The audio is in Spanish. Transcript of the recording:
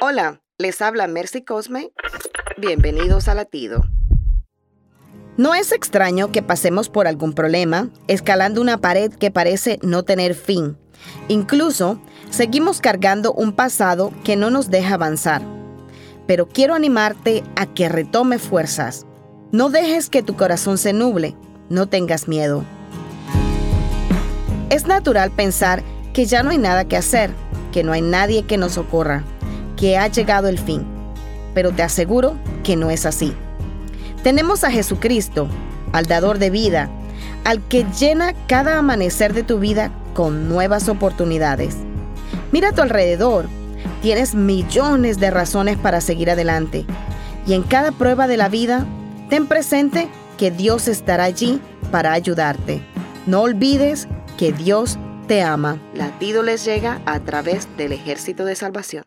Hola, les habla Mercy Cosme. Bienvenidos a Latido. No es extraño que pasemos por algún problema, escalando una pared que parece no tener fin. Incluso, seguimos cargando un pasado que no nos deja avanzar. Pero quiero animarte a que retome fuerzas. No dejes que tu corazón se nuble. No tengas miedo. Es natural pensar que ya no hay nada que hacer, que no hay nadie que nos socorra, que ha llegado el fin. Pero te aseguro que no es así. Tenemos a Jesucristo, al dador de vida, al que llena cada amanecer de tu vida con nuevas oportunidades. Mira a tu alrededor, tienes millones de razones para seguir adelante. Y en cada prueba de la vida, ten presente que Dios estará allí para ayudarte. No olvides que Dios te ama. Latido les llega a través del ejército de salvación.